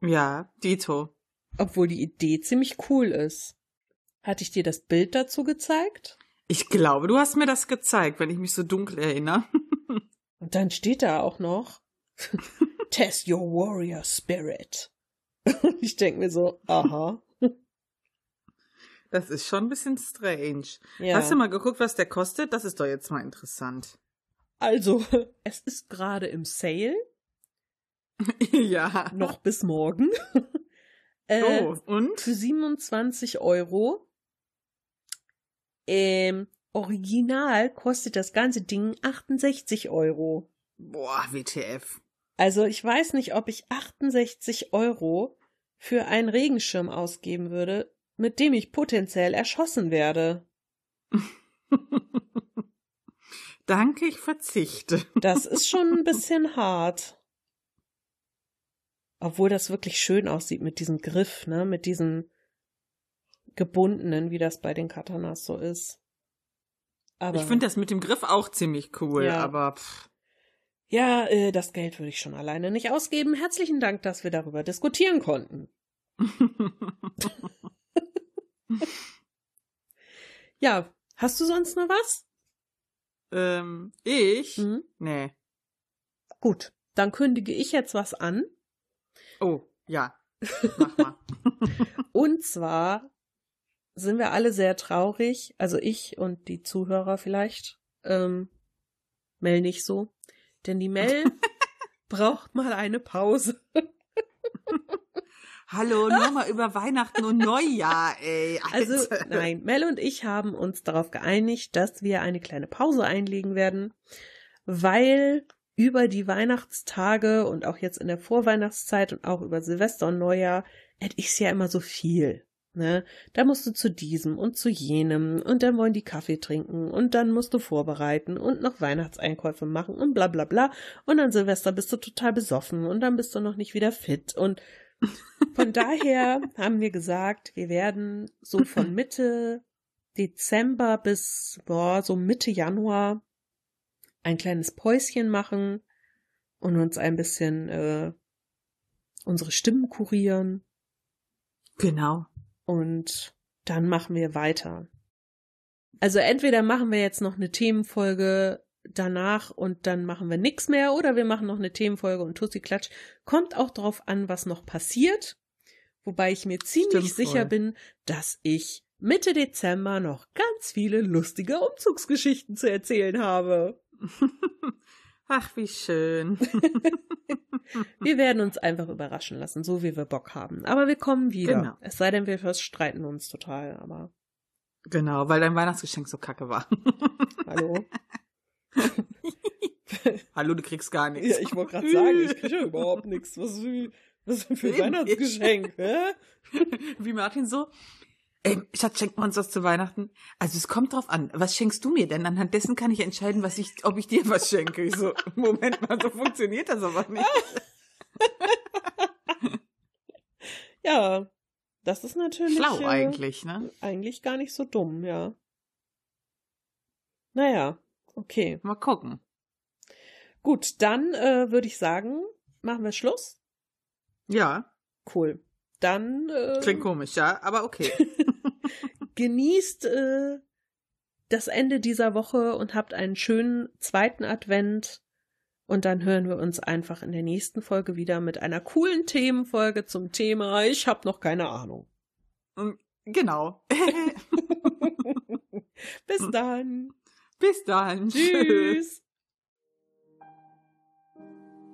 ja, Dito. Obwohl die Idee ziemlich cool ist. Hatte ich dir das Bild dazu gezeigt? Ich glaube, du hast mir das gezeigt, wenn ich mich so dunkel erinnere. (laughs) Und dann steht da auch noch (laughs) Test your warrior spirit. (laughs) ich denke mir so, aha. Das ist schon ein bisschen strange. Ja. Hast du mal geguckt, was der kostet? Das ist doch jetzt mal interessant. Also, (laughs) es ist gerade im Sale, (laughs) ja. noch bis morgen. äh, Oh, und? Für 27 Euro. Ähm, original kostet das ganze Ding 68 Euro. Boah, WTF. Also ich weiß nicht, ob ich 68 Euro für einen Regenschirm ausgeben würde, mit dem ich potenziell erschossen werde. (laughs) Danke, ich verzichte. Das ist schon ein (laughs) bisschen hart. Obwohl das wirklich schön aussieht mit diesem Griff, ne, mit diesem gebundenen, wie das bei den Katanas so ist. Aber, ich finde das mit dem Griff auch ziemlich cool, ja. aber pff. Ja, äh, das Geld würde ich schon alleine nicht ausgeben. Herzlichen Dank, dass wir darüber diskutieren konnten. (laughs) ja, hast du sonst noch was? Ähm, ich? Mhm. Nee. Gut, dann kündige ich jetzt was an. Oh, ja. Mach mal. (laughs) und zwar sind wir alle sehr traurig, also ich und die Zuhörer vielleicht. Ähm, Mel nicht so. Denn die Mel (laughs) braucht mal eine Pause. (laughs) Hallo, nur mal über Weihnachten und Neujahr, ey. Alter. Also, nein, Mel und ich haben uns darauf geeinigt, dass wir eine kleine Pause einlegen werden, weil über die Weihnachtstage und auch jetzt in der Vorweihnachtszeit und auch über Silvester und Neujahr hätte ich ja immer so viel. Ne? Da musst du zu diesem und zu jenem und dann wollen die Kaffee trinken und dann musst du vorbereiten und noch Weihnachtseinkäufe machen und bla bla bla und an Silvester bist du total besoffen und dann bist du noch nicht wieder fit und von (laughs) daher haben wir gesagt, wir werden so von Mitte Dezember bis boah, so Mitte Januar ein kleines Päuschen machen und uns ein bisschen äh, unsere Stimmen kurieren. Genau. Und dann machen wir weiter. Also entweder machen wir jetzt noch eine Themenfolge danach und dann machen wir nichts mehr oder wir machen noch eine Themenfolge und Tussi Klatsch. Kommt auch drauf an, was noch passiert. Wobei ich mir ziemlich Stimmt sicher voll. bin, dass ich Mitte Dezember noch ganz viele lustige Umzugsgeschichten zu erzählen habe. (laughs) Ach, wie schön. (laughs) wir werden uns einfach überraschen lassen, so wie wir Bock haben. Aber wir kommen wieder. Genau. Es sei denn, wir streiten uns total, aber. Genau, weil dein Weihnachtsgeschenk so kacke war. (laughs) Hallo? (laughs) Hallo, du kriegst gar nichts. Ja, ich wollte gerade sagen, ich kriege ja überhaupt nichts. Was, was für ein Weihnachtsgeschenk, hä? Wie Martin so, Ey, Schatz, schenkt man uns was zu Weihnachten? Also es kommt drauf an. Was schenkst du mir denn? Anhand dessen kann ich entscheiden, was ich, ob ich dir was schenke. Ich so, (laughs) Moment mal, so funktioniert das aber nicht. (laughs) ja, das ist natürlich. Schlau äh, eigentlich, ne? Eigentlich gar nicht so dumm, ja. Naja, okay. Mal gucken. Gut, dann äh, würde ich sagen, machen wir Schluss. Ja. Cool. Dann. Äh, Klingt komisch, ja, aber okay. (laughs) genießt äh, das Ende dieser Woche und habt einen schönen zweiten Advent. Und dann hören wir uns einfach in der nächsten Folge wieder mit einer coolen Themenfolge zum Thema Ich hab noch keine Ahnung. Genau. (laughs) (laughs) Bis dann. Bis dann. Tschüss. (laughs)